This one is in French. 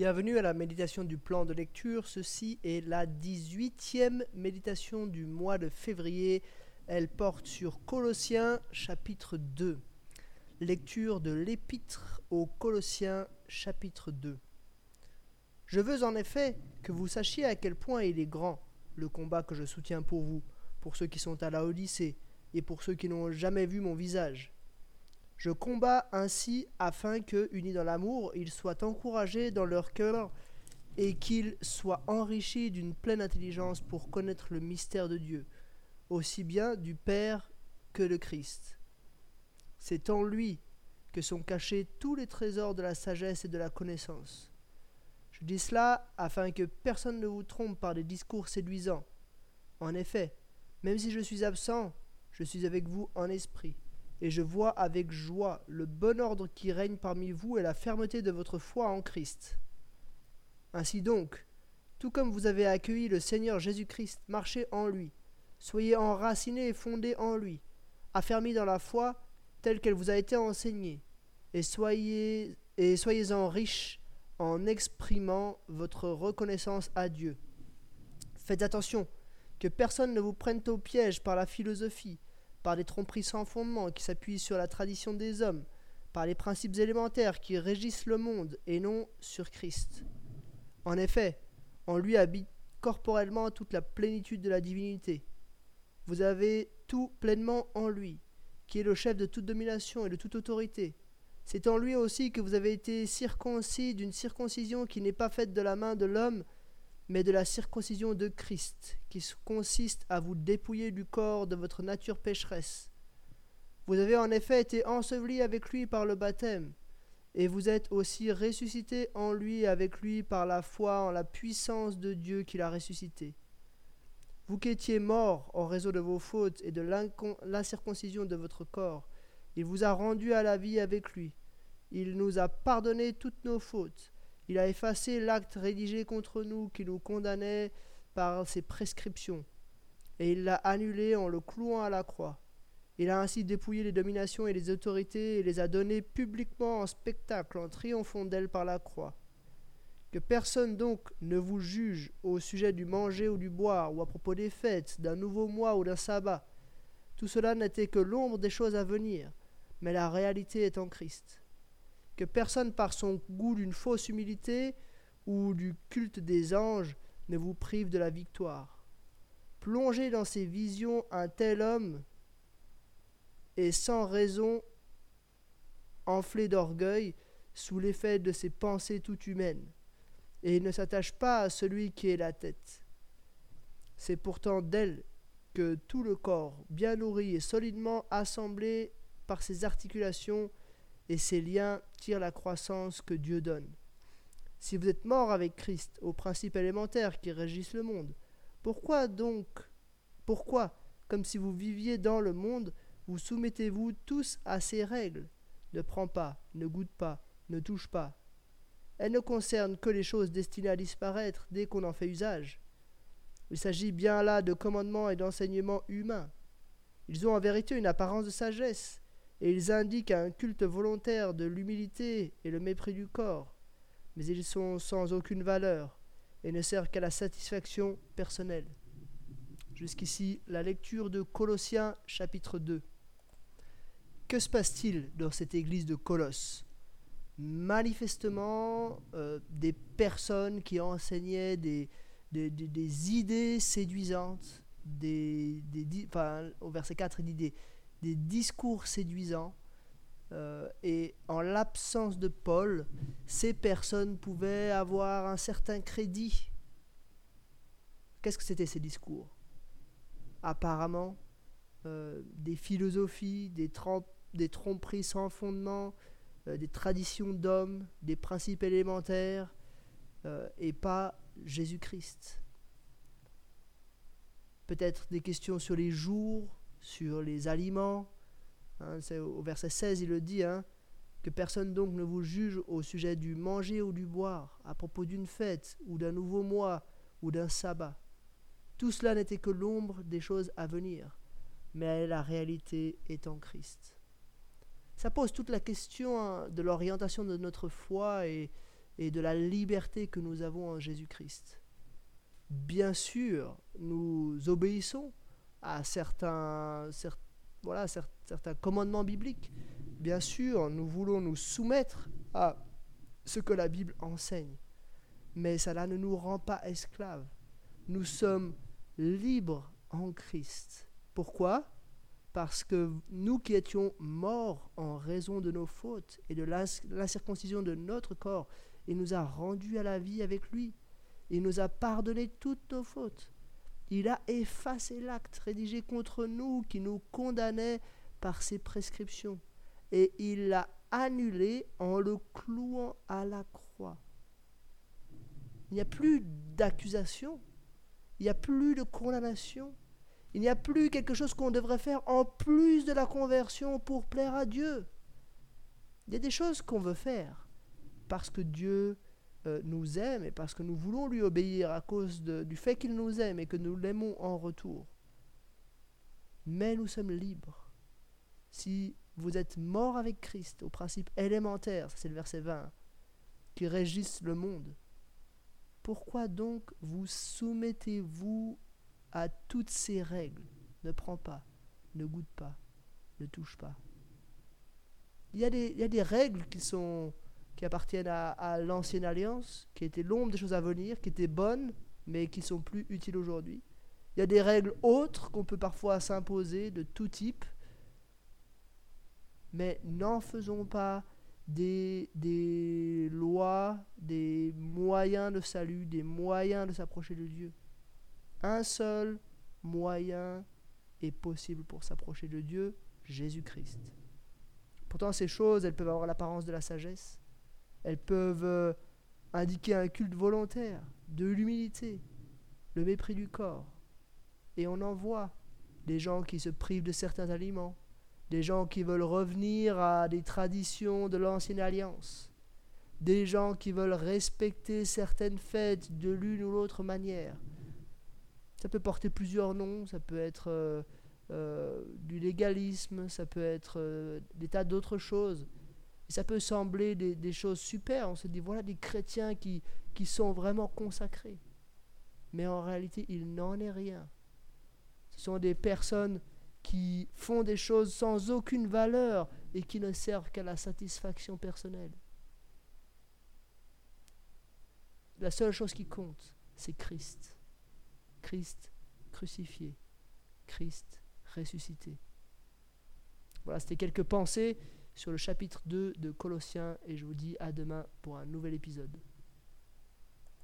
Bienvenue à la méditation du plan de lecture. Ceci est la 18e méditation du mois de février. Elle porte sur Colossiens chapitre 2. Lecture de l'épître aux Colossiens chapitre 2. Je veux en effet que vous sachiez à quel point il est grand le combat que je soutiens pour vous, pour ceux qui sont à la Odyssée et pour ceux qui n'ont jamais vu mon visage je combats ainsi afin que, unis dans l'amour, ils soient encouragés dans leur cœur et qu'ils soient enrichis d'une pleine intelligence pour connaître le mystère de Dieu, aussi bien du Père que de Christ. C'est en lui que sont cachés tous les trésors de la sagesse et de la connaissance. Je dis cela afin que personne ne vous trompe par des discours séduisants. En effet, même si je suis absent, je suis avec vous en esprit et je vois avec joie le bon ordre qui règne parmi vous et la fermeté de votre foi en Christ. Ainsi donc, tout comme vous avez accueilli le Seigneur Jésus-Christ, marchez en lui, soyez enracinés et fondés en lui, affermis dans la foi telle qu'elle vous a été enseignée, et soyez et soyez-en riches en exprimant votre reconnaissance à Dieu. Faites attention que personne ne vous prenne au piège par la philosophie, par des tromperies sans fondement qui s'appuient sur la tradition des hommes, par les principes élémentaires qui régissent le monde et non sur Christ. En effet, en lui habite corporellement toute la plénitude de la divinité. Vous avez tout pleinement en lui, qui est le chef de toute domination et de toute autorité. C'est en lui aussi que vous avez été circoncis d'une circoncision qui n'est pas faite de la main de l'homme, mais de la circoncision de Christ, qui consiste à vous dépouiller du corps de votre nature pécheresse. Vous avez en effet été ensevelis avec lui par le baptême, et vous êtes aussi ressuscités en lui avec lui par la foi en la puissance de Dieu qui l'a ressuscité. Vous qui étiez morts en raison de vos fautes et de l'incirconcision de votre corps, il vous a rendus à la vie avec lui. Il nous a pardonné toutes nos fautes il a effacé l'acte rédigé contre nous qui nous condamnait par ses prescriptions, et il l'a annulé en le clouant à la croix. Il a ainsi dépouillé les dominations et les autorités et les a données publiquement en spectacle en triomphant d'elles par la croix. Que personne donc ne vous juge au sujet du manger ou du boire, ou à propos des fêtes, d'un nouveau mois ou d'un sabbat. Tout cela n'était que l'ombre des choses à venir, mais la réalité est en Christ que personne par son goût d'une fausse humilité ou du culte des anges ne vous prive de la victoire. Plongez dans ces visions un tel homme est sans raison enflé d'orgueil sous l'effet de ses pensées toutes humaines, et il ne s'attache pas à celui qui est la tête. C'est pourtant d'elle que tout le corps, bien nourri et solidement assemblé par ses articulations, et ces liens tirent la croissance que Dieu donne. Si vous êtes mort avec Christ aux principes élémentaires qui régissent le monde, pourquoi donc, pourquoi, comme si vous viviez dans le monde, vous soumettez-vous tous à ces règles? Ne prends pas, ne goûte pas, ne touche pas. Elles ne concernent que les choses destinées à disparaître dès qu'on en fait usage. Il s'agit bien là de commandements et d'enseignements humains. Ils ont en vérité une apparence de sagesse, et ils indiquent un culte volontaire de l'humilité et le mépris du corps, mais ils sont sans aucune valeur et ne servent qu'à la satisfaction personnelle. Jusqu'ici, la lecture de Colossiens chapitre 2. Que se passe-t-il dans cette église de Colosse? Manifestement, euh, des personnes qui enseignaient des, idées séduisantes, au verset 4, il des discours séduisants. Euh, et en l'absence de Paul, ces personnes pouvaient avoir un certain crédit. Qu'est-ce que c'était ces discours? Apparemment, euh, des philosophies, des, des, tromperies sans fondement, euh, des traditions d'hommes, des principes élémentaires, et pas Jésus-Christ. Peut-être des questions sur les jours, sur les aliments. Hein, au verset 16, il le dit, hein, que personne donc ne vous juge au sujet du manger ou du boire, à propos d'une fête ou d'un nouveau mois ou d'un sabbat. Tout cela n'était que l'ombre des choses à venir, mais la réalité est en Christ. Ça pose toute la question hein, de l'orientation de notre foi et, et de la liberté que nous avons en Jésus-Christ. Bien sûr, nous obéissons à certains, voilà, commandements bibliques. Bien sûr, nous voulons nous soumettre à ce que la Bible enseigne. Mais cela ne nous rend pas esclaves. Nous sommes libres en Christ. Pourquoi? Parce que nous qui étions morts en raison de nos fautes et de l'incirconcision de notre corps, il nous a rendus à la vie avec lui. Il nous a pardonné toutes nos fautes. Il a effacé l'acte rédigé contre nous qui nous condamnait par ses prescriptions. Et il l'a annulé en le clouant à la croix. Il n'y a plus d'accusation, il n'y a plus de condamnation, il n'y a plus quelque chose qu'on devrait faire en plus de la conversion pour plaire à Dieu. Il y a des choses qu'on veut faire parce que Dieu euh, nous aime et parce que nous voulons lui obéir à cause du fait qu'il nous aime et que nous l'aimons en retour. Mais nous sommes libres. Si vous êtes morts avec Christ au principe élémentaire, c'est le verset 20, qui régisse le monde, pourquoi donc vous soumettez-vous à toutes ces règles? Ne prends pas, ne goûte pas, ne touche pas. Il y a des règles qui, sont, qui appartiennent à, l'ancienne alliance, qui étaient l'ombre des choses à venir, qui étaient bonnes, mais qui sont plus utiles aujourd'hui. Il y a des règles autres qu'on peut parfois s'imposer de tout type, mais n'en faisons pas des, des lois, des moyens de salut, des moyens de s'approcher de Dieu. Un seul moyen est possible pour s'approcher de Dieu, Jésus-Christ. Pourtant, ces choses, elles peuvent avoir l'apparence de la sagesse. Elles peuvent euh, indiquer un culte volontaire, de l'humilité, le mépris du corps. Et on en voit des gens qui se privent de certains aliments, des gens qui veulent revenir à des traditions de l'ancienne alliance, des gens qui veulent respecter certaines fêtes de l'une ou l'autre manière. Ça peut porter plusieurs noms, ça peut être euh, euh, du légalisme, ça peut être des tas d'autres choses. Et ça peut sembler des, des, choses super, on se dit voilà des chrétiens qui, qui sont vraiment consacrés. Mais en réalité, il n'en est rien. Ce sont des personnes qui font des choses sans aucune valeur et qui ne servent qu'à la satisfaction personnelle. La seule chose qui compte, c'est Christ. Christ crucifié. Christ ressuscité. Voilà, c'était quelques pensées sur le chapitre 2 de Colossiens et je vous dis à demain pour un nouvel épisode.